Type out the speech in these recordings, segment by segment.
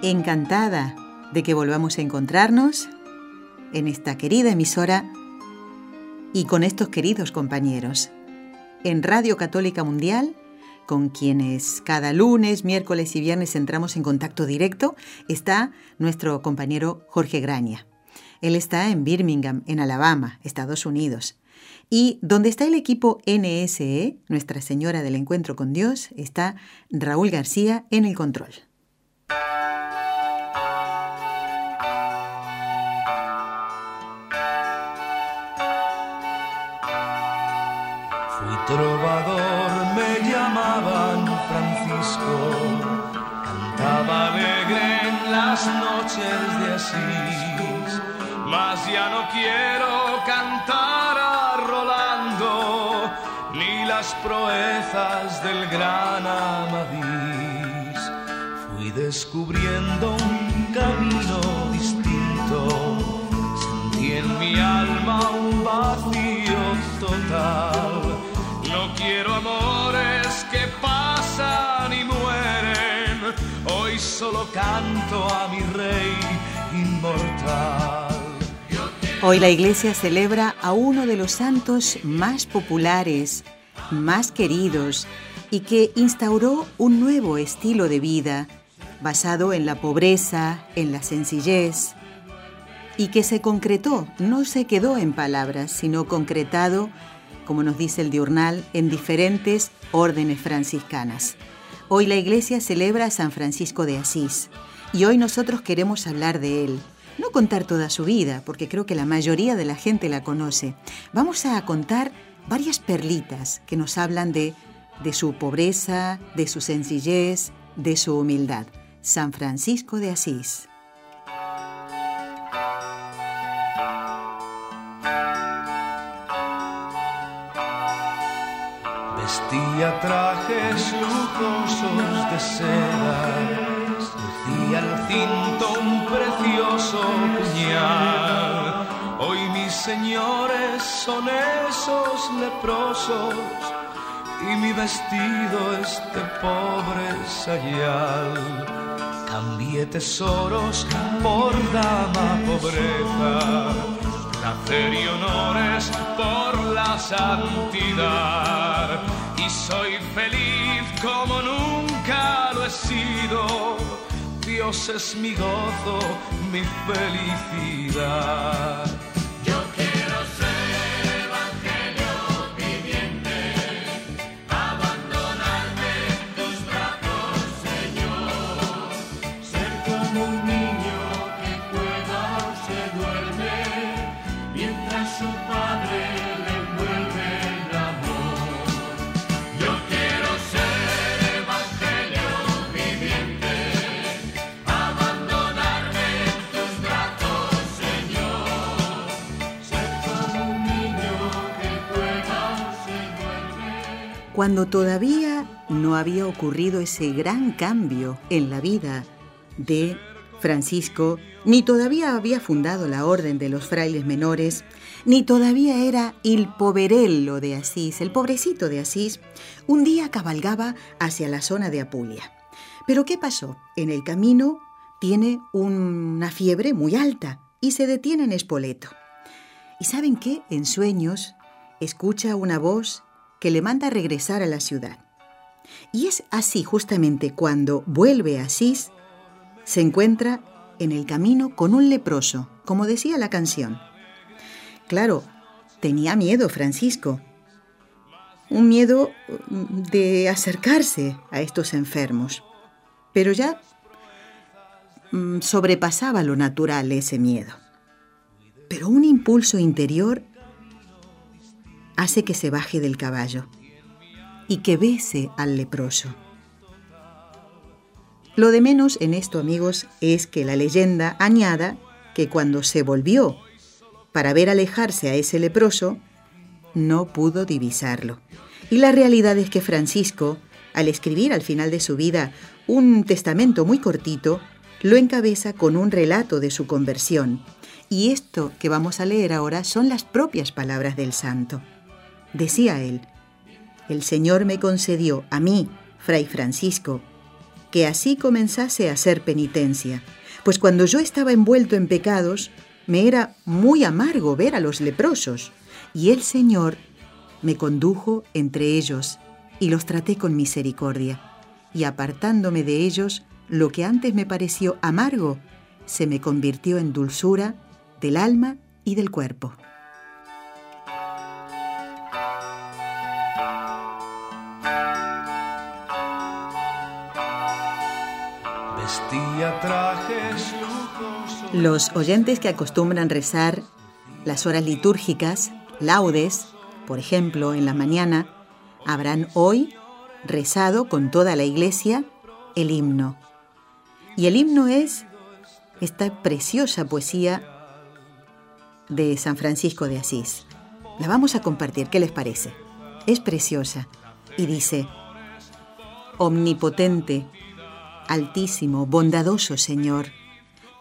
Encantada de que volvamos a encontrarnos en esta querida emisora y con estos queridos compañeros. En Radio Católica Mundial, con quienes cada lunes, miércoles y viernes entramos en contacto directo, está nuestro compañero Jorge Graña. Él está en Birmingham, en Alabama, Estados Unidos. Y donde está el equipo NSE, Nuestra Señora del Encuentro con Dios, está Raúl García en el control. Fui trovador, me llamaban Francisco, cantaba alegre en las noches de Asís, mas ya no quiero cantar a Rolando ni las proezas del gran Amadís. Descubriendo un camino distinto, sentí en mi alma un vacío total. No quiero amores que pasan y mueren, hoy solo canto a mi rey inmortal. Hoy la iglesia celebra a uno de los santos más populares, más queridos y que instauró un nuevo estilo de vida basado en la pobreza, en la sencillez y que se concretó, no se quedó en palabras, sino concretado, como nos dice el diurnal, en diferentes órdenes franciscanas. Hoy la iglesia celebra a San Francisco de Asís y hoy nosotros queremos hablar de él no contar toda su vida, porque creo que la mayoría de la gente la conoce. Vamos a contar varias perlitas que nos hablan de, de su pobreza, de su sencillez, de su humildad. San Francisco de Asís. Vestía trajes lujosos de seda, lucía al cinto un precioso puñal. Hoy mis señores son esos leprosos y mi vestido es de pobre sayal. Cambié tesoros por dama pobreza placer y honores por la santidad. Y soy feliz como nunca lo he sido. Dios es mi gozo, mi felicidad. Cuando todavía no había ocurrido ese gran cambio en la vida de Francisco, ni todavía había fundado la Orden de los Frailes Menores, ni todavía era el poverello de Asís, el pobrecito de Asís, un día cabalgaba hacia la zona de Apulia. Pero ¿qué pasó? En el camino tiene una fiebre muy alta y se detiene en Espoleto. ¿Y saben qué? En sueños escucha una voz que le manda regresar a la ciudad. Y es así justamente cuando vuelve a Asís, se encuentra en el camino con un leproso, como decía la canción. Claro, tenía miedo Francisco, un miedo mm, de acercarse a estos enfermos, pero ya mm, sobrepasaba lo natural ese miedo. Pero un impulso interior hace que se baje del caballo y que bese al leproso. Lo de menos en esto, amigos, es que la leyenda añada que cuando se volvió para ver alejarse a ese leproso, no pudo divisarlo. Y la realidad es que Francisco, al escribir al final de su vida un testamento muy cortito, lo encabeza con un relato de su conversión. Y esto que vamos a leer ahora son las propias palabras del santo. Decía él, el Señor me concedió a mí, Fray Francisco, que así comenzase a hacer penitencia, pues cuando yo estaba envuelto en pecados, me era muy amargo ver a los leprosos, y el Señor me condujo entre ellos y los traté con misericordia, y apartándome de ellos, lo que antes me pareció amargo, se me convirtió en dulzura del alma y del cuerpo. Los oyentes que acostumbran rezar las horas litúrgicas, laudes, por ejemplo, en la mañana, habrán hoy rezado con toda la iglesia el himno. Y el himno es esta preciosa poesía de San Francisco de Asís. La vamos a compartir, ¿qué les parece? Es preciosa y dice, Omnipotente, Altísimo, bondadoso Señor,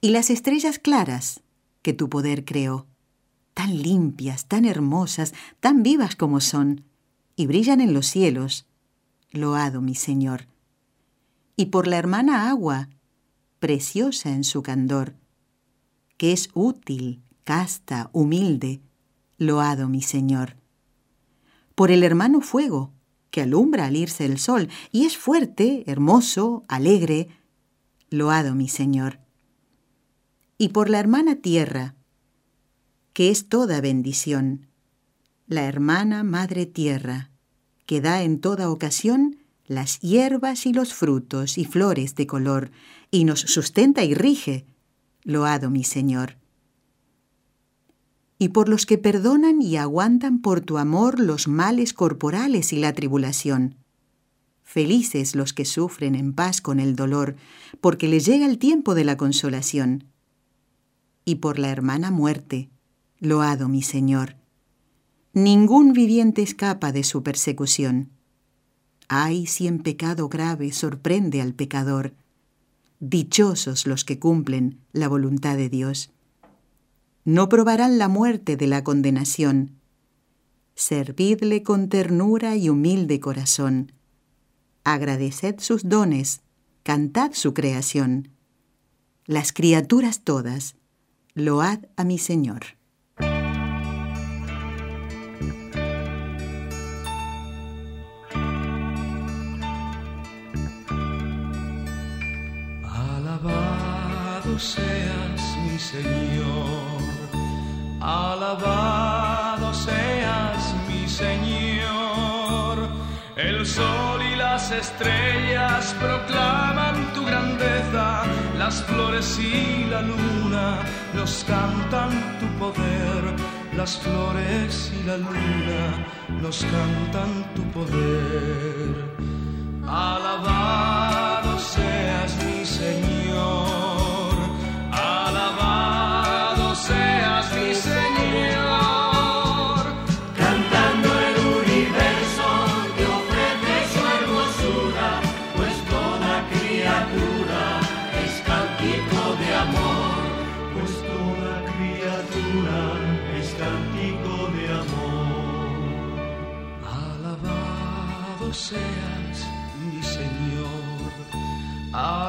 y las estrellas claras que tu poder creó, tan limpias, tan hermosas, tan vivas como son, y brillan en los cielos. Loado, mi Señor. Y por la hermana agua, preciosa en su candor, que es útil, casta, humilde, loado mi Señor. Por el hermano fuego, que alumbra al irse el sol, y es fuerte, hermoso, alegre, loado mi Señor. Y por la hermana tierra, que es toda bendición, la hermana madre tierra, que da en toda ocasión las hierbas y los frutos y flores de color, y nos sustenta y rige, loado mi Señor. Y por los que perdonan y aguantan por tu amor los males corporales y la tribulación. Felices los que sufren en paz con el dolor, porque les llega el tiempo de la consolación. Y por la hermana muerte, loado mi Señor. Ningún viviente escapa de su persecución. Ay, si en pecado grave sorprende al pecador. Dichosos los que cumplen la voluntad de Dios. No probarán la muerte de la condenación. Servidle con ternura y humilde corazón. Agradeced sus dones, cantad su creación. Las criaturas todas, load a mi Señor. Alabado seas mi Señor, alabado seas mi Señor. El sol y las estrellas proclaman tu grandeza, las flores y la luna nos cantan tu poder, las flores y la luna nos cantan tu poder. Alabado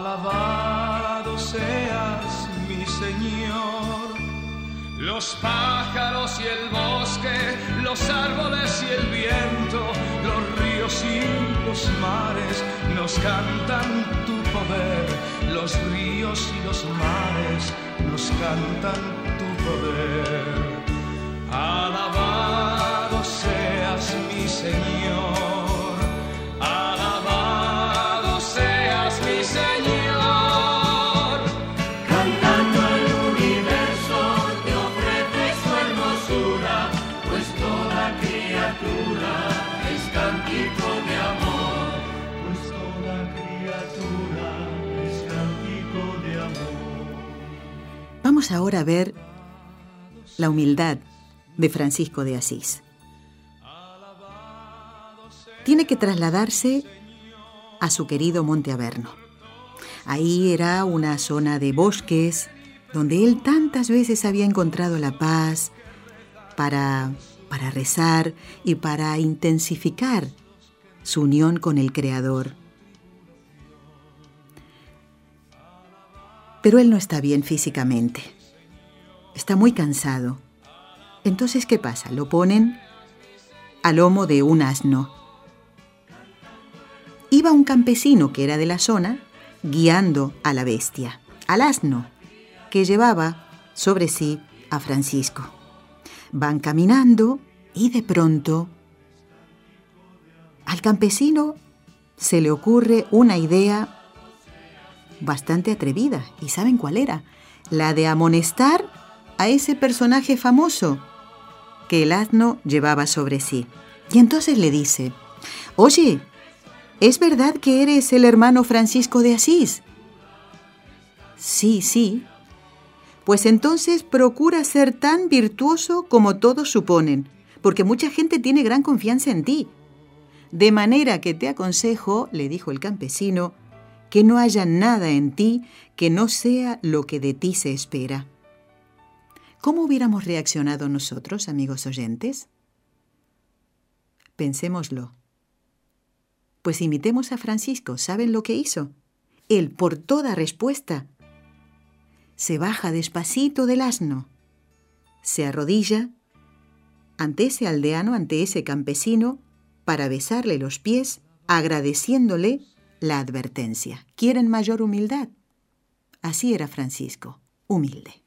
alabado seas mi Señor. Los pájaros y el bosque, los árboles y el viento, los ríos y los mares nos cantan tu poder, los ríos y los mares nos cantan tu poder. Alabado Vamos ahora a ver la humildad de Francisco de Asís. Tiene que trasladarse a su querido Monte Averno. Ahí era una zona de bosques donde él tantas veces había encontrado la paz para, para rezar y para intensificar su unión con el Creador. Pero él no está bien físicamente. Está muy cansado. Entonces, ¿qué pasa? Lo ponen al lomo de un asno. Iba un campesino que era de la zona guiando a la bestia, al asno, que llevaba sobre sí a Francisco. Van caminando y de pronto al campesino se le ocurre una idea bastante atrevida. ¿Y saben cuál era? La de amonestar a ese personaje famoso que el asno llevaba sobre sí. Y entonces le dice, oye, ¿es verdad que eres el hermano Francisco de Asís? Sí, sí. Pues entonces procura ser tan virtuoso como todos suponen, porque mucha gente tiene gran confianza en ti. De manera que te aconsejo, le dijo el campesino, que no haya nada en ti que no sea lo que de ti se espera. ¿Cómo hubiéramos reaccionado nosotros, amigos oyentes? Pensémoslo. Pues imitemos a Francisco. ¿Saben lo que hizo? Él, por toda respuesta, se baja despacito del asno, se arrodilla ante ese aldeano, ante ese campesino, para besarle los pies, agradeciéndole la advertencia. ¿Quieren mayor humildad? Así era Francisco, humilde.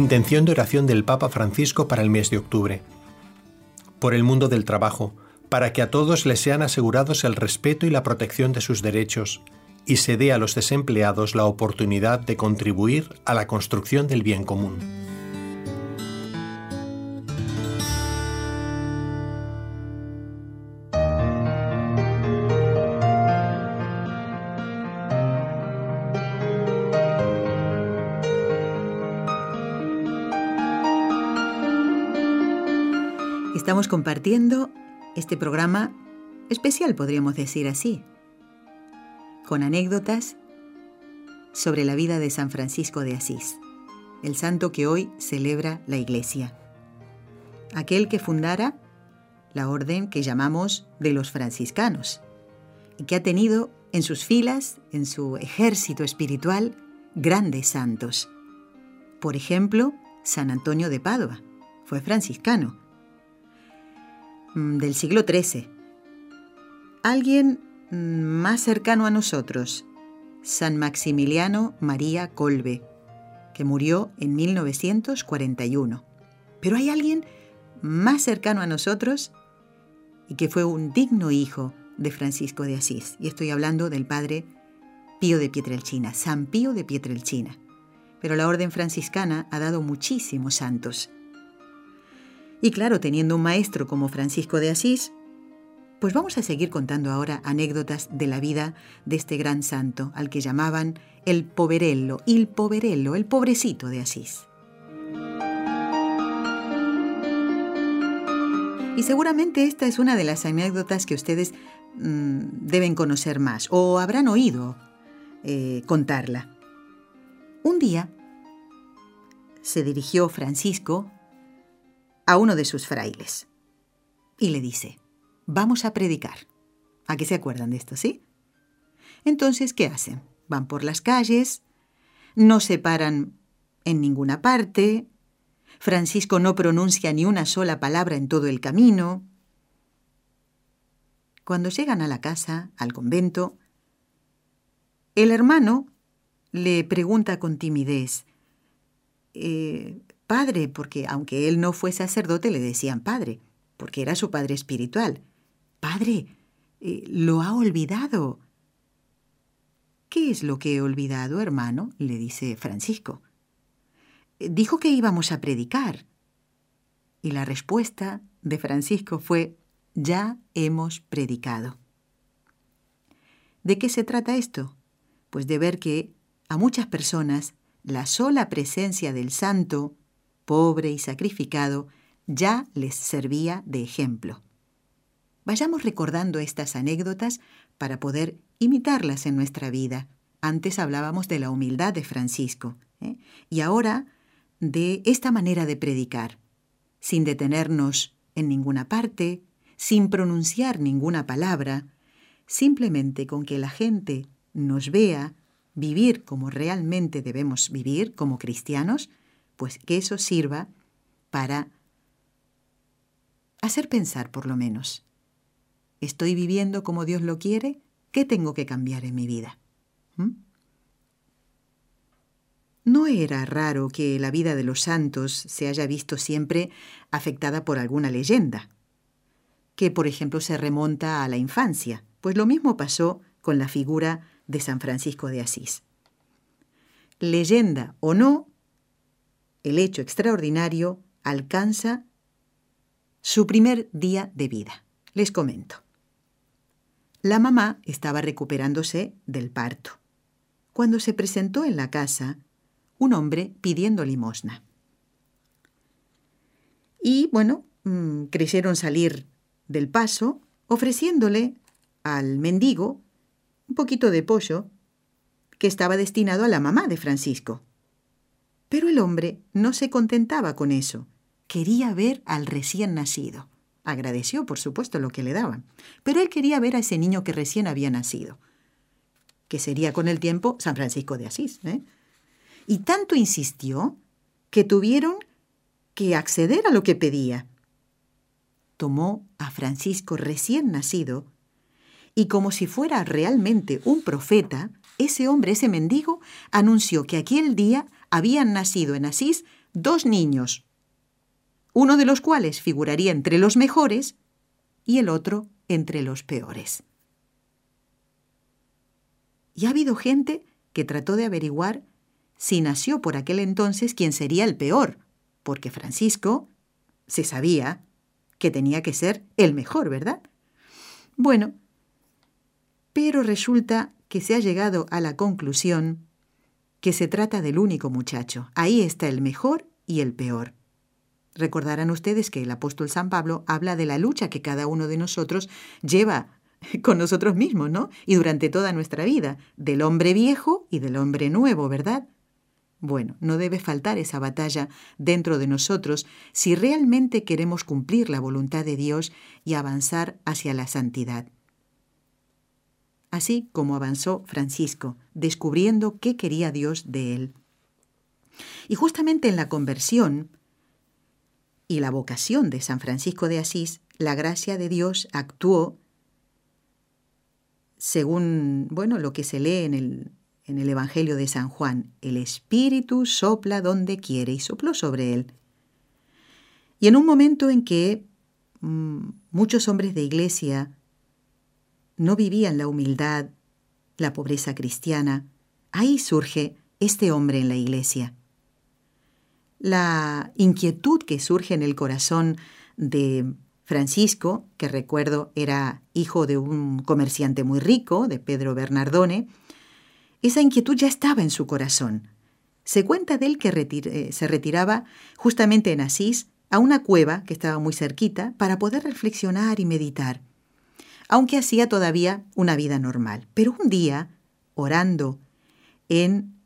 Intención de oración del Papa Francisco para el mes de octubre. Por el mundo del trabajo, para que a todos les sean asegurados el respeto y la protección de sus derechos, y se dé a los desempleados la oportunidad de contribuir a la construcción del bien común. Estamos compartiendo este programa especial, podríamos decir así, con anécdotas sobre la vida de San Francisco de Asís, el santo que hoy celebra la Iglesia. Aquel que fundara la orden que llamamos de los franciscanos y que ha tenido en sus filas, en su ejército espiritual, grandes santos. Por ejemplo, San Antonio de Padua fue franciscano del siglo XIII. Alguien mm, más cercano a nosotros, San Maximiliano María Colbe, que murió en 1941. Pero hay alguien más cercano a nosotros y que fue un digno hijo de Francisco de Asís. Y estoy hablando del padre Pío de Pietrelcina, San Pío de Pietrelcina. Pero la orden franciscana ha dado muchísimos santos. Y claro, teniendo un maestro como Francisco de Asís, pues vamos a seguir contando ahora anécdotas de la vida de este gran santo, al que llamaban el poverello, il poverello, el pobrecito de Asís. Y seguramente esta es una de las anécdotas que ustedes mm, deben conocer más o habrán oído eh, contarla. Un día se dirigió Francisco a uno de sus frailes y le dice, vamos a predicar. ¿A qué se acuerdan de esto, sí? Entonces, ¿qué hacen? Van por las calles, no se paran en ninguna parte, Francisco no pronuncia ni una sola palabra en todo el camino. Cuando llegan a la casa, al convento, el hermano le pregunta con timidez, eh, Padre, porque aunque él no fue sacerdote, le decían Padre, porque era su padre espiritual. Padre, eh, lo ha olvidado. ¿Qué es lo que he olvidado, hermano? le dice Francisco. Dijo que íbamos a predicar. Y la respuesta de Francisco fue, ya hemos predicado. ¿De qué se trata esto? Pues de ver que a muchas personas la sola presencia del santo, pobre y sacrificado, ya les servía de ejemplo. Vayamos recordando estas anécdotas para poder imitarlas en nuestra vida. Antes hablábamos de la humildad de Francisco ¿eh? y ahora de esta manera de predicar, sin detenernos en ninguna parte, sin pronunciar ninguna palabra, simplemente con que la gente nos vea vivir como realmente debemos vivir como cristianos, pues que eso sirva para hacer pensar por lo menos. ¿Estoy viviendo como Dios lo quiere? ¿Qué tengo que cambiar en mi vida? ¿Mm? No era raro que la vida de los santos se haya visto siempre afectada por alguna leyenda, que por ejemplo se remonta a la infancia, pues lo mismo pasó con la figura de San Francisco de Asís. Leyenda o no, el hecho extraordinario alcanza su primer día de vida. Les comento. La mamá estaba recuperándose del parto. Cuando se presentó en la casa, un hombre pidiendo limosna. Y bueno, mm, creyeron salir del paso ofreciéndole al mendigo un poquito de pollo que estaba destinado a la mamá de Francisco. Pero el hombre no se contentaba con eso. Quería ver al recién nacido. Agradeció, por supuesto, lo que le daban. Pero él quería ver a ese niño que recién había nacido, que sería con el tiempo San Francisco de Asís. ¿eh? y tanto insistió que tuvieron que acceder a lo que pedía. Tomó a Francisco recién nacido y como si fuera realmente un profeta, ese hombre, ese mendigo, anunció que aquel día habían nacido en Asís dos niños, uno de los cuales figuraría entre los mejores y el otro entre los peores. Y ha habido gente que trató de averiguar si nació por aquel entonces quien sería el peor, porque Francisco se sabía que tenía que ser el mejor, ¿verdad? Bueno, pero resulta que se ha llegado a la conclusión que se trata del único muchacho. Ahí está el mejor y el peor. Recordarán ustedes que el apóstol San Pablo habla de la lucha que cada uno de nosotros lleva con nosotros mismos, ¿no? Y durante toda nuestra vida, del hombre viejo y del hombre nuevo, ¿verdad? Bueno, no debe faltar esa batalla dentro de nosotros si realmente queremos cumplir la voluntad de Dios y avanzar hacia la santidad. Así como avanzó Francisco, descubriendo qué quería Dios de él. Y justamente en la conversión y la vocación de San Francisco de Asís, la gracia de Dios actuó según, bueno, lo que se lee en el en el Evangelio de San Juan, el Espíritu sopla donde quiere y sopló sobre él. Y en un momento en que mm, muchos hombres de iglesia no vivían la humildad, la pobreza cristiana, ahí surge este hombre en la iglesia. La inquietud que surge en el corazón de Francisco, que recuerdo era hijo de un comerciante muy rico, de Pedro Bernardone, esa inquietud ya estaba en su corazón. Se cuenta de él que eh, se retiraba justamente en Asís a una cueva que estaba muy cerquita para poder reflexionar y meditar, aunque hacía todavía una vida normal. Pero un día, orando en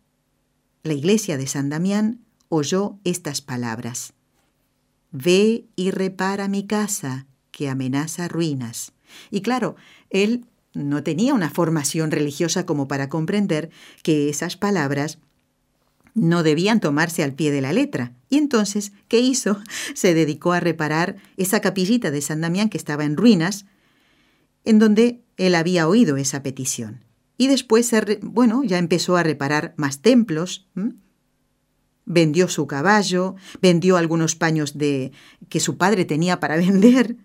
la iglesia de San Damián, oyó estas palabras. Ve y repara mi casa, que amenaza ruinas. Y claro, él no tenía una formación religiosa como para comprender que esas palabras no debían tomarse al pie de la letra. Y entonces, ¿qué hizo? Se dedicó a reparar esa capillita de San Damián que estaba en ruinas, en donde él había oído esa petición. Y después, bueno, ya empezó a reparar más templos. Vendió su caballo, vendió algunos paños de que su padre tenía para vender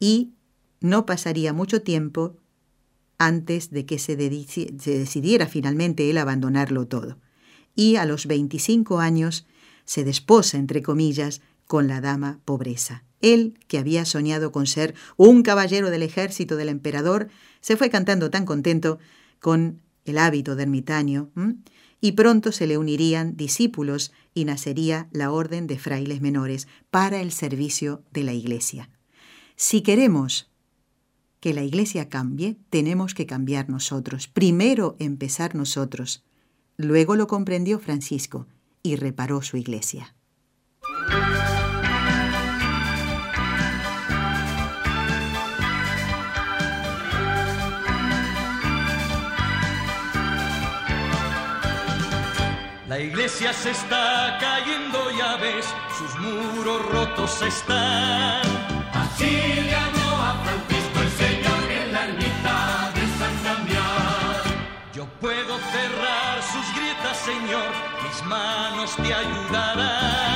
y no pasaría mucho tiempo antes de que se, se decidiera finalmente él abandonarlo todo y a los 25 años se desposa, entre comillas, con la dama pobreza. Él, que había soñado con ser un caballero del ejército del emperador, se fue cantando tan contento con el hábito de ermitaño, y pronto se le unirían discípulos y nacería la orden de frailes menores para el servicio de la iglesia. Si queremos que la iglesia cambie, tenemos que cambiar nosotros, primero empezar nosotros. Luego lo comprendió Francisco y reparó su iglesia. La iglesia se está cayendo, ya ves, sus muros rotos están. Así llamó a Francisco el Señor en la ermita de San Damián. Yo puedo cerrar sus grietas, Señor, mis manos te ayudarán.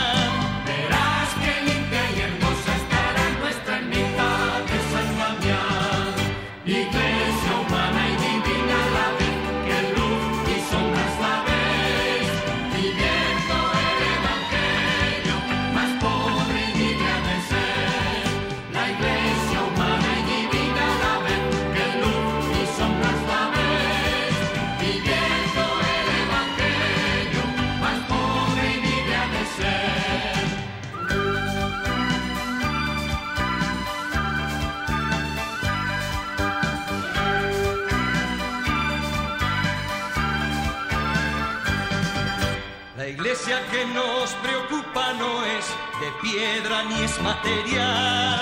Piedra ni es material.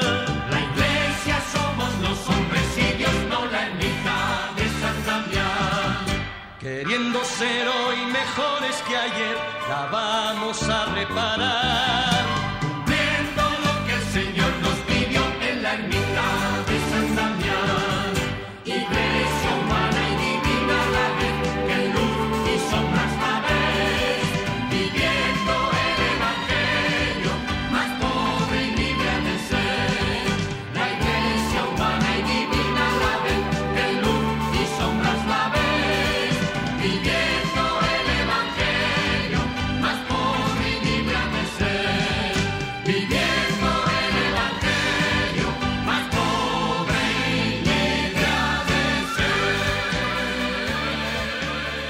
La iglesia somos los hombres y Dios no la ermita de San Damián. Queriendo ser hoy mejores que ayer, la vamos a reparar.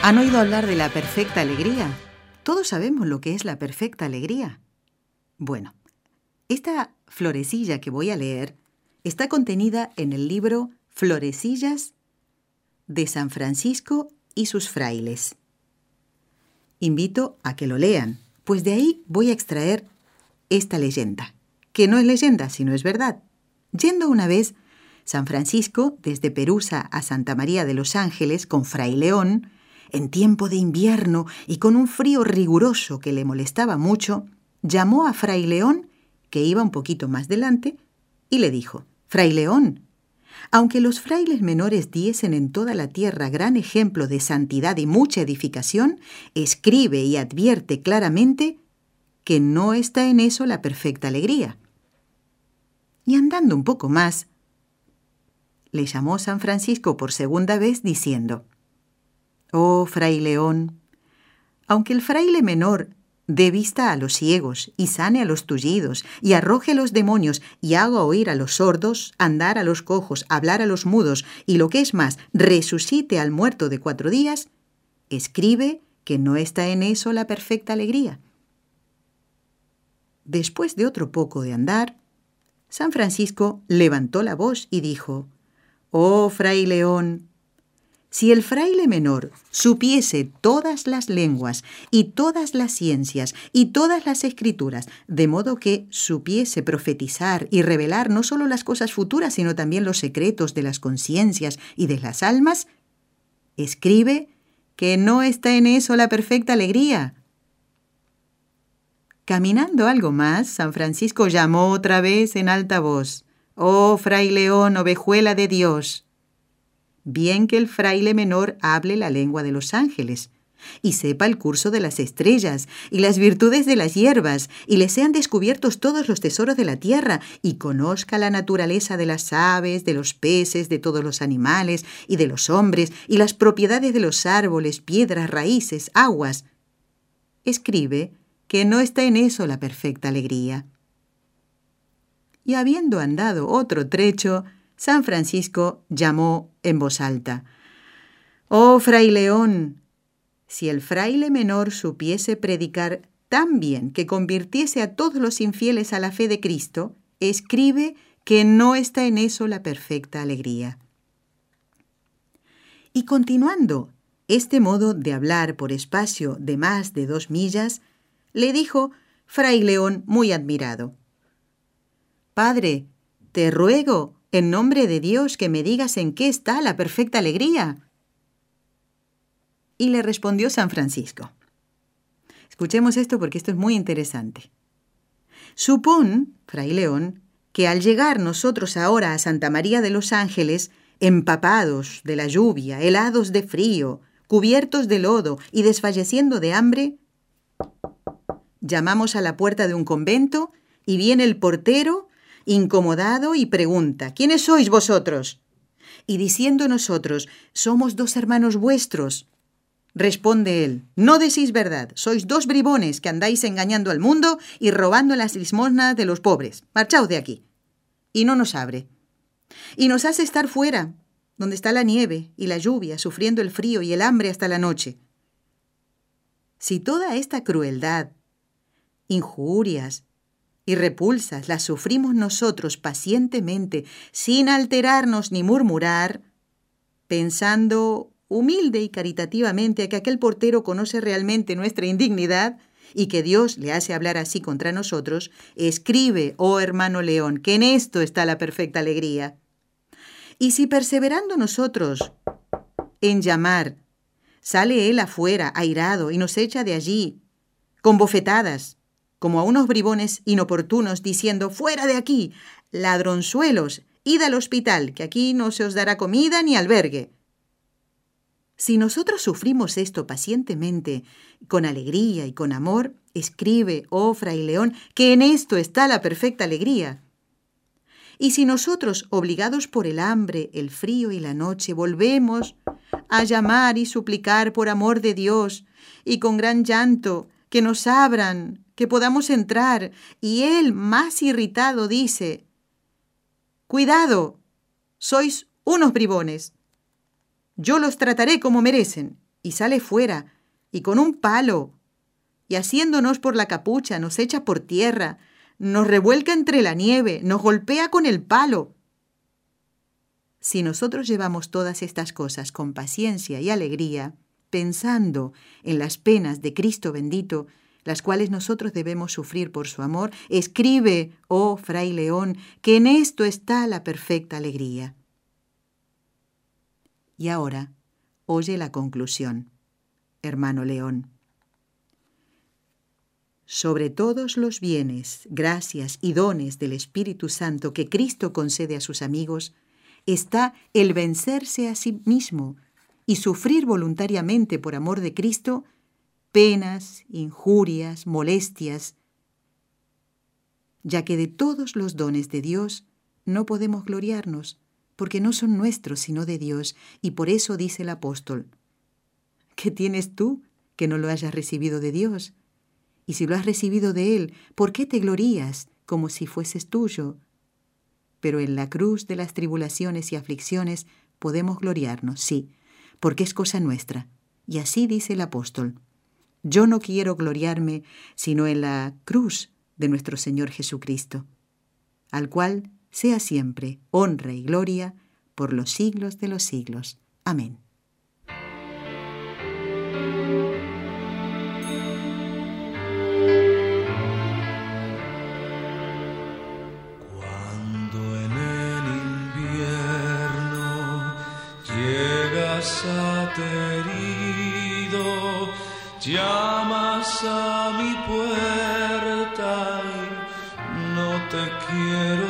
¿Han oído hablar de la perfecta alegría? Todos sabemos lo que es la perfecta alegría. Bueno, esta florecilla que voy a leer está contenida en el libro Florecillas de San Francisco y sus frailes. Invito a que lo lean, pues de ahí voy a extraer esta leyenda, que no es leyenda, sino es verdad. Yendo una vez San Francisco desde Perusa a Santa María de los Ángeles con Fray León, en tiempo de invierno y con un frío riguroso que le molestaba mucho, llamó a Fray León, que iba un poquito más delante, y le dijo, Fray León, aunque los frailes menores diesen en toda la tierra gran ejemplo de santidad y mucha edificación, escribe y advierte claramente que no está en eso la perfecta alegría. Y andando un poco más, le llamó San Francisco por segunda vez diciendo, Oh, fray León, aunque el fraile menor dé vista a los ciegos y sane a los tullidos y arroje a los demonios y haga oír a los sordos, andar a los cojos, hablar a los mudos y lo que es más, resucite al muerto de cuatro días, escribe que no está en eso la perfecta alegría. después de otro poco de andar, San Francisco levantó la voz y dijo, Oh, fray León, si el fraile menor supiese todas las lenguas y todas las ciencias y todas las escrituras, de modo que supiese profetizar y revelar no solo las cosas futuras, sino también los secretos de las conciencias y de las almas, escribe que no está en eso la perfecta alegría. Caminando algo más, San Francisco llamó otra vez en alta voz, Oh, fray León, ovejuela de Dios bien que el fraile menor hable la lengua de los ángeles, y sepa el curso de las estrellas, y las virtudes de las hierbas, y le sean descubiertos todos los tesoros de la tierra, y conozca la naturaleza de las aves, de los peces, de todos los animales, y de los hombres, y las propiedades de los árboles, piedras, raíces, aguas. Escribe que no está en eso la perfecta alegría. Y habiendo andado otro trecho, San Francisco llamó en voz alta, Oh fray León, si el fraile menor supiese predicar tan bien que convirtiese a todos los infieles a la fe de Cristo, escribe que no está en eso la perfecta alegría. Y continuando este modo de hablar por espacio de más de dos millas, le dijo Fray León muy admirado, Padre, te ruego en nombre de Dios, que me digas en qué está la perfecta alegría. Y le respondió San Francisco. Escuchemos esto porque esto es muy interesante. Supón, Fray León, que al llegar nosotros ahora a Santa María de los Ángeles, empapados de la lluvia, helados de frío, cubiertos de lodo y desfalleciendo de hambre, llamamos a la puerta de un convento y viene el portero incomodado y pregunta, ¿quiénes sois vosotros? Y diciendo nosotros, somos dos hermanos vuestros. Responde él, no decís verdad, sois dos bribones que andáis engañando al mundo y robando las limosnas de los pobres. Marchaos de aquí. Y no nos abre. Y nos hace estar fuera, donde está la nieve y la lluvia, sufriendo el frío y el hambre hasta la noche. Si toda esta crueldad, injurias, y repulsas las sufrimos nosotros pacientemente, sin alterarnos ni murmurar, pensando humilde y caritativamente a que aquel portero conoce realmente nuestra indignidad y que Dios le hace hablar así contra nosotros, escribe, oh hermano León, que en esto está la perfecta alegría. Y si perseverando nosotros en llamar, sale él afuera, airado, y nos echa de allí, con bofetadas, como a unos bribones inoportunos, diciendo Fuera de aquí, ladronzuelos, id al hospital, que aquí no se os dará comida ni albergue. Si nosotros sufrimos esto pacientemente, con alegría y con amor, escribe, oh fray León, que en esto está la perfecta alegría. Y si nosotros, obligados por el hambre, el frío y la noche, volvemos a llamar y suplicar por amor de Dios, y con gran llanto, que nos abran, que podamos entrar. Y él, más irritado, dice, Cuidado, sois unos bribones. Yo los trataré como merecen. Y sale fuera, y con un palo, y haciéndonos por la capucha, nos echa por tierra, nos revuelca entre la nieve, nos golpea con el palo. Si nosotros llevamos todas estas cosas con paciencia y alegría, pensando en las penas de Cristo bendito, las cuales nosotros debemos sufrir por su amor, escribe, oh Fray León, que en esto está la perfecta alegría. Y ahora, oye la conclusión, hermano León. Sobre todos los bienes, gracias y dones del Espíritu Santo que Cristo concede a sus amigos, está el vencerse a sí mismo y sufrir voluntariamente por amor de Cristo penas, injurias, molestias, ya que de todos los dones de Dios no podemos gloriarnos, porque no son nuestros sino de Dios, y por eso dice el apóstol, ¿qué tienes tú que no lo hayas recibido de Dios? Y si lo has recibido de Él, ¿por qué te glorías como si fueses tuyo? Pero en la cruz de las tribulaciones y aflicciones podemos gloriarnos, sí, porque es cosa nuestra. Y así dice el apóstol. Yo no quiero gloriarme sino en la cruz de nuestro Señor Jesucristo, al cual sea siempre honra y gloria por los siglos de los siglos. Amén. Cuando en el invierno llegas aterido, llamas a mi puerta y no te quiero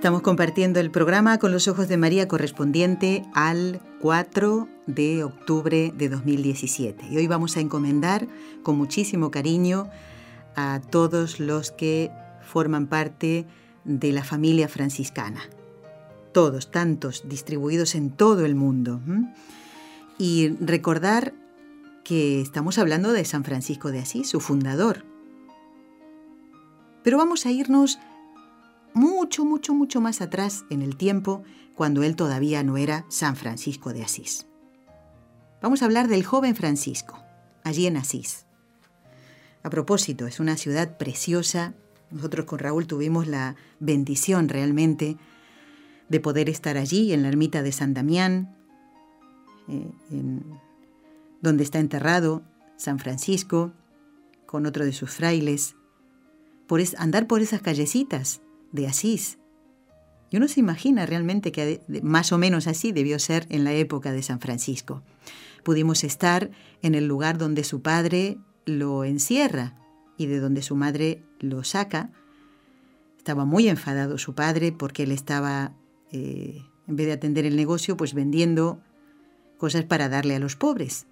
Estamos compartiendo el programa con los ojos de María correspondiente al 4 de octubre de 2017. Y hoy vamos a encomendar con muchísimo cariño a todos los que forman parte de la familia franciscana. Todos, tantos, distribuidos en todo el mundo. Y recordar que estamos hablando de San Francisco de Asís, su fundador. Pero vamos a irnos mucho, mucho, mucho más atrás en el tiempo, cuando él todavía no era San Francisco de Asís. Vamos a hablar del joven Francisco, allí en Asís. A propósito, es una ciudad preciosa. Nosotros con Raúl tuvimos la bendición realmente de poder estar allí, en la ermita de San Damián, eh, donde está enterrado San Francisco, con otro de sus frailes, por andar por esas callecitas de Asís. Y uno se imagina realmente que más o menos así debió ser en la época de San Francisco. Pudimos estar en el lugar donde su padre lo encierra y de donde su madre lo saca. Estaba muy enfadado su padre porque él estaba, eh, en vez de atender el negocio, pues vendiendo cosas para darle a los pobres.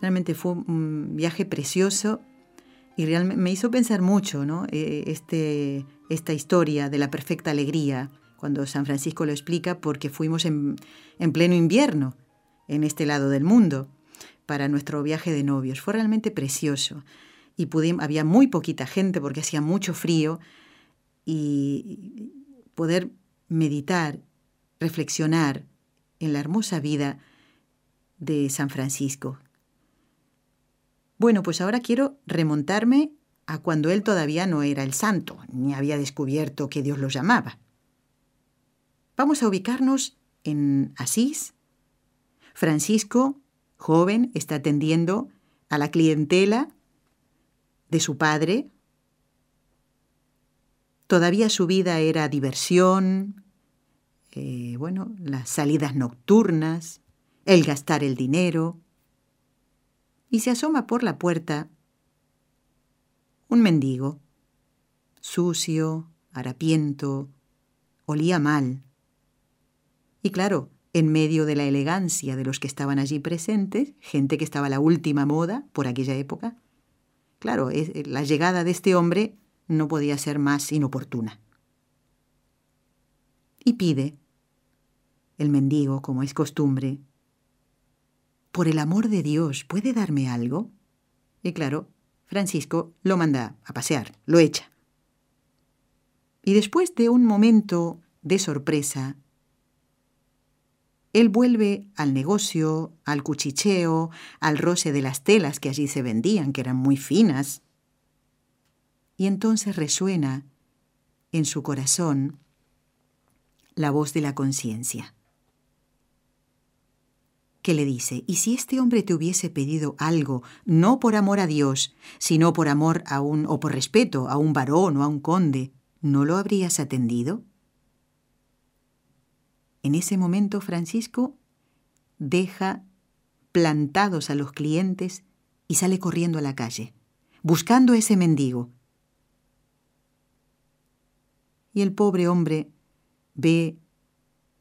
Realmente fue un viaje precioso y realmente me hizo pensar mucho ¿no? Eh, este, esta historia de la perfecta alegría, cuando San Francisco lo explica, porque fuimos en, en pleno invierno en este lado del mundo para nuestro viaje de novios. Fue realmente precioso y había muy poquita gente porque hacía mucho frío y poder meditar, reflexionar en la hermosa vida de San Francisco. Bueno, pues ahora quiero remontarme a cuando él todavía no era el santo, ni había descubierto que Dios lo llamaba. Vamos a ubicarnos en Asís. Francisco, joven, está atendiendo a la clientela de su padre. Todavía su vida era diversión, eh, bueno, las salidas nocturnas, el gastar el dinero. Y se asoma por la puerta un mendigo, sucio, harapiento, olía mal. Y claro, en medio de la elegancia de los que estaban allí presentes, gente que estaba la última moda por aquella época, claro, la llegada de este hombre no podía ser más inoportuna. Y pide, el mendigo, como es costumbre, por el amor de Dios, ¿puede darme algo? Y claro, Francisco lo manda a pasear, lo echa. Y después de un momento de sorpresa, él vuelve al negocio, al cuchicheo, al roce de las telas que allí se vendían, que eran muy finas. Y entonces resuena en su corazón la voz de la conciencia que le dice, ¿y si este hombre te hubiese pedido algo, no por amor a Dios, sino por amor a un, o por respeto a un varón o a un conde, ¿no lo habrías atendido? En ese momento Francisco deja plantados a los clientes y sale corriendo a la calle, buscando a ese mendigo. Y el pobre hombre ve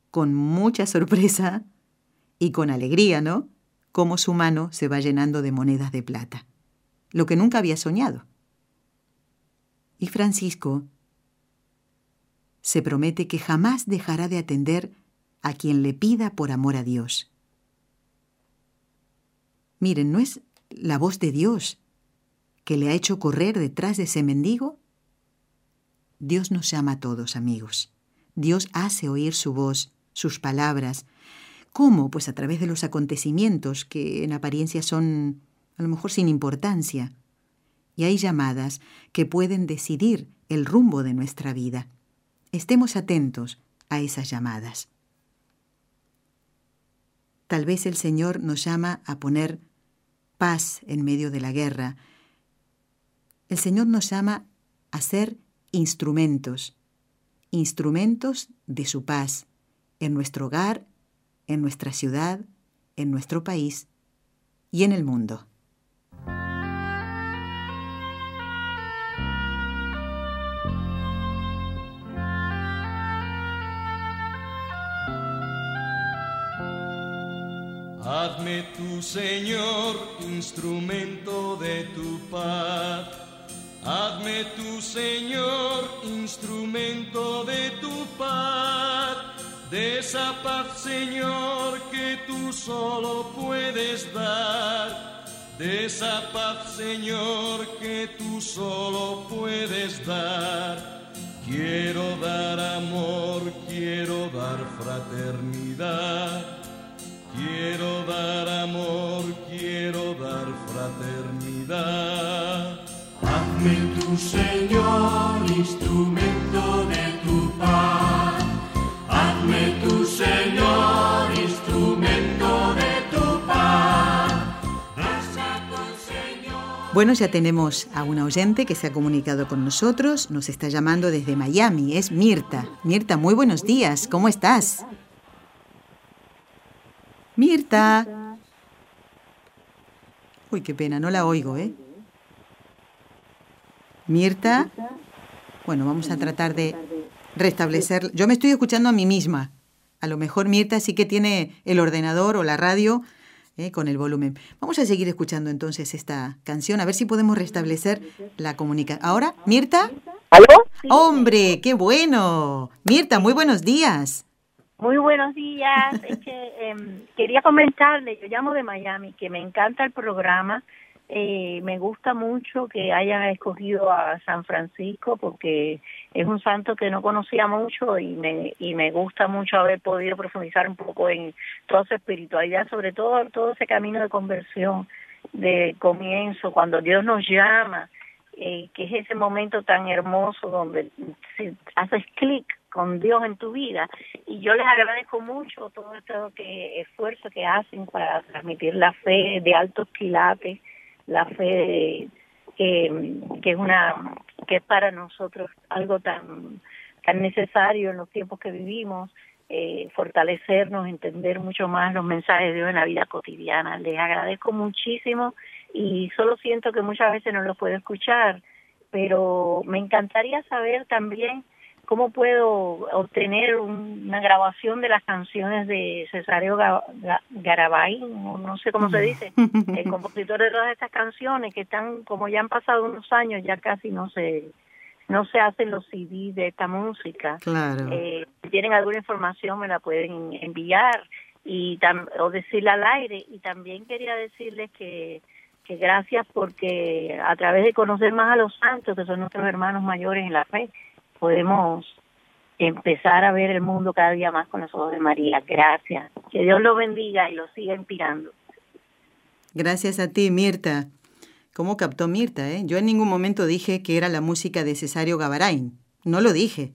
con mucha sorpresa y con alegría, ¿no? Cómo su mano se va llenando de monedas de plata, lo que nunca había soñado. Y Francisco se promete que jamás dejará de atender a quien le pida por amor a Dios. Miren, ¿no es la voz de Dios que le ha hecho correr detrás de ese mendigo? Dios nos llama a todos, amigos. Dios hace oír su voz, sus palabras, ¿Cómo? Pues a través de los acontecimientos que en apariencia son a lo mejor sin importancia. Y hay llamadas que pueden decidir el rumbo de nuestra vida. Estemos atentos a esas llamadas. Tal vez el Señor nos llama a poner paz en medio de la guerra. El Señor nos llama a ser instrumentos, instrumentos de su paz en nuestro hogar, en nuestra ciudad, en nuestro país y en el mundo. Hazme tu Señor instrumento de tu paz. Hazme tu Señor instrumento de tu paz de esa paz, Señor, que tú solo puedes dar. De esa paz, Señor, que tú solo puedes dar. Quiero dar amor, quiero dar fraternidad. Quiero dar amor, quiero dar fraternidad. Hazme tu Señor instrumento Bueno, ya tenemos a una oyente que se ha comunicado con nosotros, nos está llamando desde Miami, es Mirta. Mirta, muy buenos días, ¿cómo estás? Mirta. Uy, qué pena, no la oigo, ¿eh? Mirta. Bueno, vamos a tratar de restablecer. Yo me estoy escuchando a mí misma. A lo mejor Mirta sí que tiene el ordenador o la radio eh, con el volumen. Vamos a seguir escuchando entonces esta canción, a ver si podemos restablecer la comunicación. Ahora, Mirta. ¿Aló? Hombre, qué bueno. Mirta, muy buenos días. Muy buenos días. Es que em, quería comentarle, yo llamo de Miami, que me encanta el programa. Eh, me gusta mucho que hayan escogido a San Francisco porque es un santo que no conocía mucho y me y me gusta mucho haber podido profundizar un poco en toda su espiritualidad, sobre todo todo ese camino de conversión de comienzo cuando Dios nos llama, eh, que es ese momento tan hermoso donde haces clic con Dios en tu vida. Y yo les agradezco mucho todo este que, esfuerzo que hacen para transmitir la fe de altos quilates la fe que, es una que es para nosotros algo tan tan necesario en los tiempos que vivimos eh, fortalecernos entender mucho más los mensajes de Dios en la vida cotidiana. Les agradezco muchísimo y solo siento que muchas veces no lo puedo escuchar pero me encantaría saber también cómo puedo obtener una grabación de las canciones de Cesario Garabay, no sé cómo se dice, el compositor de todas estas canciones que están, como ya han pasado unos años, ya casi no se no se hacen los CD de esta música. Claro. Eh, si tienen alguna información me la pueden enviar y o decirla al aire y también quería decirles que que gracias porque a través de conocer más a los santos que son nuestros hermanos mayores en la fe podemos empezar a ver el mundo cada día más con los ojos de María. Gracias. Que Dios lo bendiga y lo siga inspirando. Gracias a ti, Mirta. ¿Cómo captó Mirta? Eh? Yo en ningún momento dije que era la música de Cesario Gavarain. No lo dije.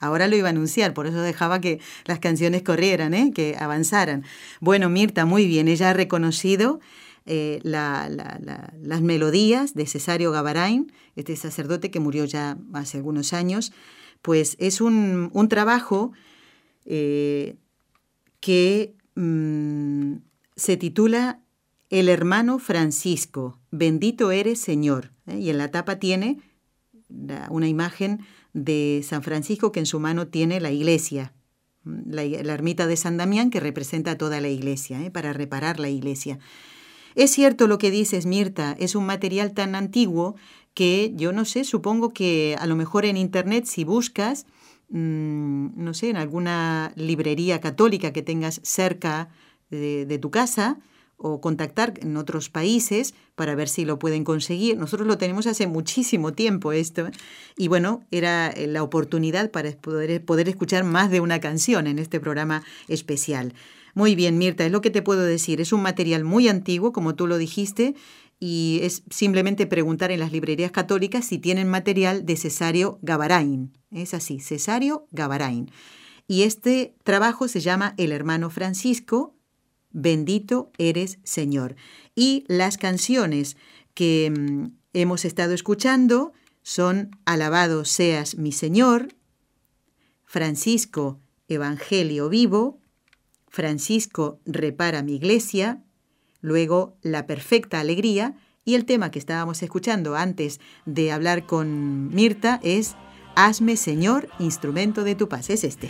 Ahora lo iba a anunciar, por eso dejaba que las canciones corrieran, ¿eh? que avanzaran. Bueno, Mirta, muy bien. Ella ha reconocido eh, las melodías de Cesario Gavarain, este sacerdote que murió ya hace algunos años, pues es un, trabajo eh, que mm, se titula El hermano Francisco, bendito eres Señor, ¿eh? y en la tapa tiene una imagen de San Francisco que en su mano tiene la iglesia, la, ermita de San Damián que representa toda la iglesia, para reparar la iglesia. Es cierto lo que dices, Mirta, es un material tan antiguo que yo no sé, supongo que a lo mejor en Internet si buscas, mm, no sé, en alguna librería católica que tengas cerca de, tu casa, o contactar en otros países para ver si lo pueden conseguir. Nosotros lo tenemos hace muchísimo tiempo esto y bueno, era la oportunidad para poder, poder escuchar más de una canción en este programa especial. Muy bien, Mirta, es lo que te puedo decir. Es un material muy antiguo, como tú lo dijiste, y es simplemente preguntar en las librerías católicas si tienen material de Cesario Gavarain. Es así, Cesario Gavarain. Y este trabajo se llama El hermano Francisco, Bendito eres Señor. Y las canciones que mm, hemos estado escuchando son Alabado seas mi Señor, Francisco, Evangelio vivo, Francisco repara mi iglesia, luego La perfecta alegría y el tema que estábamos escuchando antes de hablar con Mirta es Hazme Señor, instrumento de tu paz. Es este.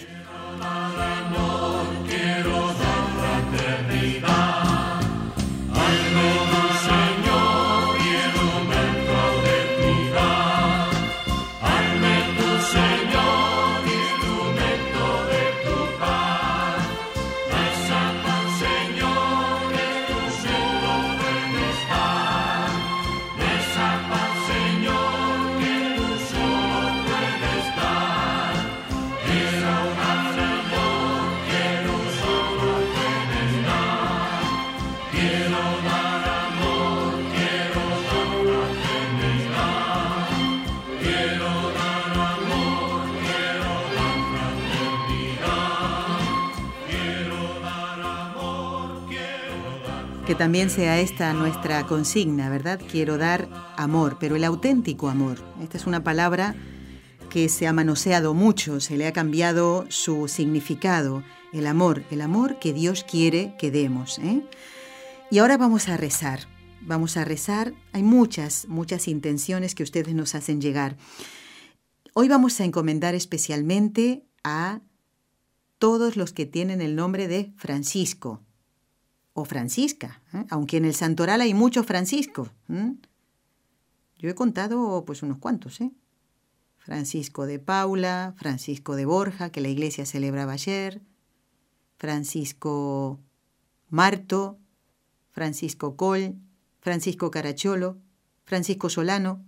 Que también sea esta nuestra consigna, ¿verdad? Quiero dar amor, pero el auténtico amor. Esta es una palabra que se ha manoseado mucho, se le ha cambiado su significado. El amor, el amor que Dios quiere que demos. ¿eh? Y ahora vamos a rezar. Vamos a rezar. Hay muchas, muchas intenciones que ustedes nos hacen llegar. Hoy vamos a encomendar especialmente a todos los que tienen el nombre de Francisco o Francisca, ¿eh? aunque en el santoral hay muchos Francisco. Yo he contado pues unos cuantos, ¿eh? Francisco de Paula, Francisco de Borja, que la iglesia celebraba ayer, Francisco Marto, Francisco Col, Francisco Caracholo, Francisco Solano,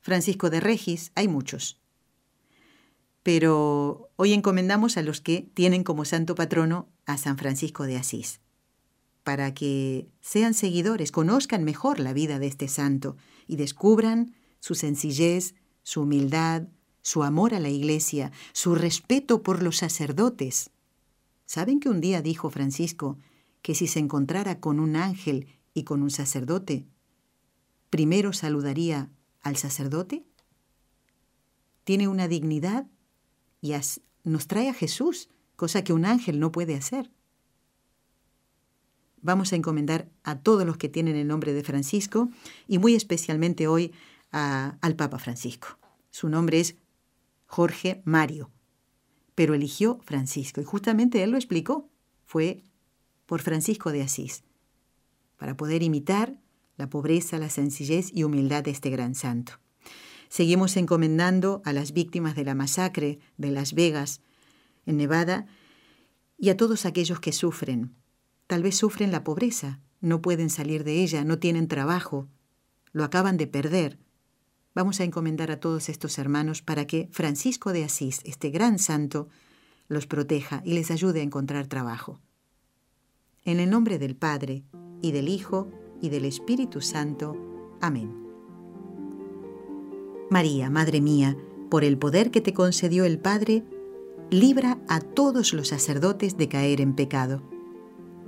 Francisco de Regis, hay muchos. Pero hoy encomendamos a los que tienen como santo patrono a San Francisco de Asís para que sean seguidores, conozcan mejor la vida de este santo y descubran su sencillez, su humildad, su amor a la iglesia, su respeto por los sacerdotes. ¿Saben que un día dijo Francisco que si se encontrara con un ángel y con un sacerdote, primero saludaría al sacerdote? Tiene una dignidad y nos trae a Jesús, cosa que un ángel no puede hacer vamos a encomendar a todos los que tienen el nombre de Francisco y muy especialmente hoy al Papa Francisco. Su nombre es Jorge Mario, pero eligió Francisco y justamente él lo explicó. Fue por Francisco de Asís, para poder imitar la pobreza, la sencillez y humildad de este gran santo. Seguimos encomendando a las víctimas de la masacre de Las Vegas, en Nevada, y a todos aquellos que sufren Tal vez sufren la pobreza, no pueden salir de ella, no tienen trabajo, lo acaban de perder. Vamos a encomendar a todos estos hermanos para que Francisco de Asís, este gran santo, los proteja y les ayude a encontrar trabajo. En el nombre del Padre, y del Hijo, y del Espíritu Santo. Amén. María, Madre mía, por el poder que te concedió el Padre, libra a todos los sacerdotes de caer en pecado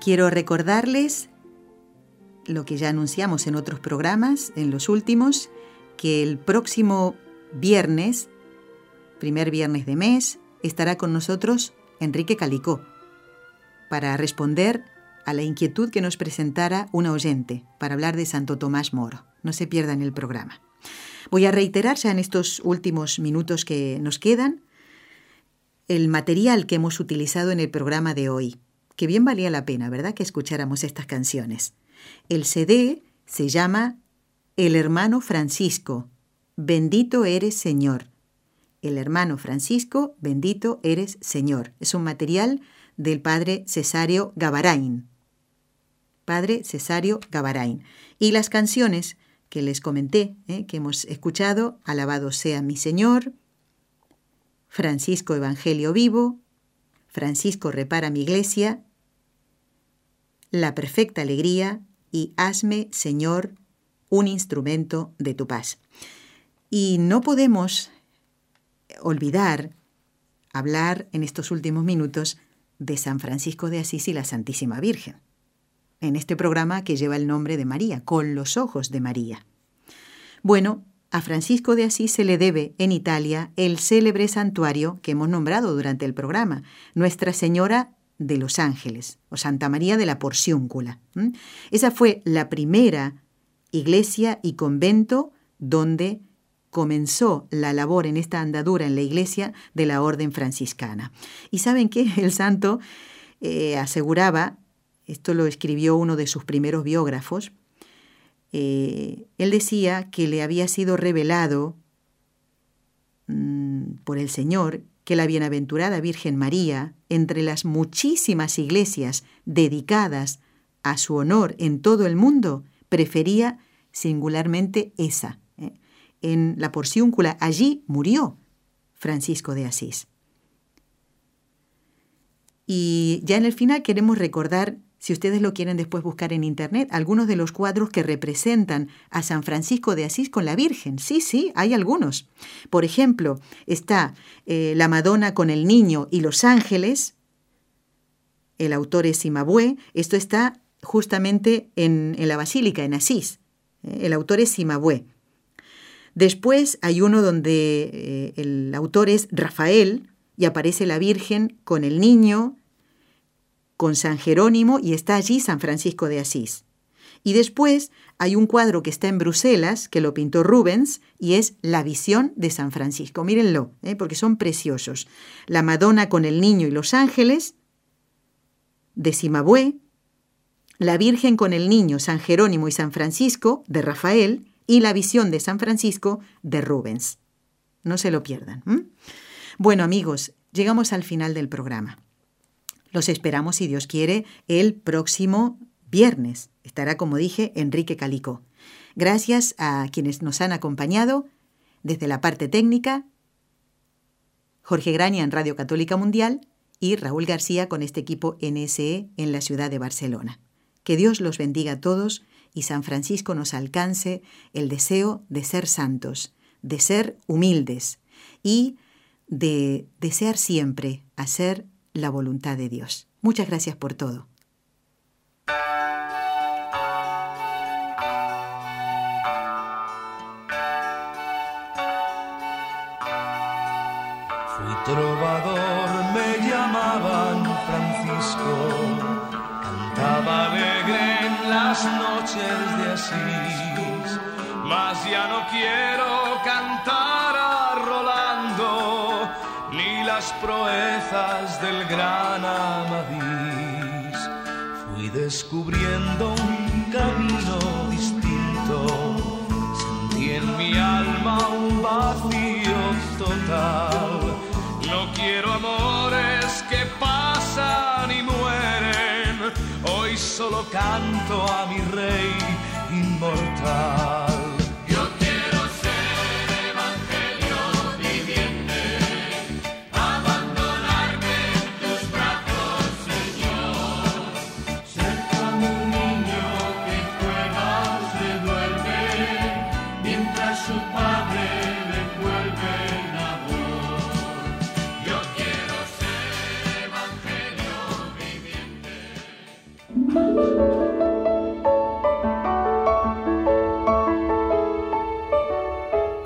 Quiero recordarles lo que ya anunciamos en otros programas, en los últimos, que el próximo viernes, primer viernes de mes, estará con nosotros Enrique Calicó para responder a la inquietud que nos presentara una oyente para hablar de Santo Tomás Moro. No se pierdan el programa. Voy a reiterar ya en estos últimos minutos que nos quedan el material que hemos utilizado en el programa de hoy que bien valía la pena, ¿verdad?, que escucháramos estas canciones. El CD se llama El hermano Francisco, Bendito eres Señor. El hermano Francisco, Bendito eres Señor. Es un material del padre Cesario Gavarain. Padre Cesario Gavarain. Y las canciones que les comenté, ¿eh? que hemos escuchado, Alabado sea mi Señor, Francisco Evangelio Vivo, Francisco Repara mi Iglesia, La Perfecta Alegría y Hazme, Señor, un instrumento de tu paz. Y no podemos olvidar hablar en estos últimos minutos de San Francisco de Asís y la Santísima Virgen en este programa que lleva el nombre de María, con los ojos de María. Bueno, a Francisco de Asís se le debe en Italia el célebre santuario que hemos nombrado durante el programa, Nuestra Señora de los Ángeles, o Santa María de la Porciúncula. Esa fue la primera iglesia y convento donde comenzó la labor en esta andadura en la iglesia de la orden franciscana. Y saben que el santo eh, aseguraba esto lo escribió uno de sus primeros biógrafos, eh, él decía que le había sido revelado mm, por el Señor que la bienaventurada Virgen María, entre las muchísimas iglesias dedicadas a su honor en todo el mundo, prefería singularmente esa. ¿eh? En la porciúncula, allí murió Francisco de Asís. Y ya en el final queremos recordar si ustedes lo quieren después buscar en internet, algunos de los cuadros que representan a San Francisco de Asís con la Virgen. Sí, sí, hay algunos. Por ejemplo, está eh, la Madonna con el niño y los ángeles. El autor es Simabue. Esto está justamente en, la Basílica, en Asís. Eh, el autor es Simabue. Después hay uno donde eh, el autor es Rafael y aparece la Virgen con el niño, con San Jerónimo y está allí San Francisco de Asís. Y después hay un cuadro que está en Bruselas, que lo pintó Rubens, y es La visión de San Francisco. Mírenlo, ¿eh? porque son preciosos. La Madonna con el niño y los ángeles, de Cimabue, la Virgen con el niño, San Jerónimo y San Francisco, de Rafael, y la visión de San Francisco, de Rubens. No se lo pierdan. Bueno amigos, llegamos al final del programa. Los esperamos, si Dios quiere, el próximo viernes. Estará, como dije, Enrique Calico. Gracias a quienes nos han acompañado desde la parte técnica, Jorge Graña en Radio Católica Mundial y Raúl García con este equipo NSE en la ciudad de Barcelona. Que Dios los bendiga a todos y San Francisco nos alcance el deseo de ser santos, de ser humildes y de desear siempre hacer la voluntad de Dios. Muchas gracias por todo. Fui trovador, me llamaban Francisco, cantaba alegre en las noches de Asís, mas ya no quiero cantar proezas del gran Amadís, fui descubriendo un camino distinto. Sentí en mi alma un vacío total. No quiero amores que pasan y mueren. Hoy solo canto a mi rey inmortal.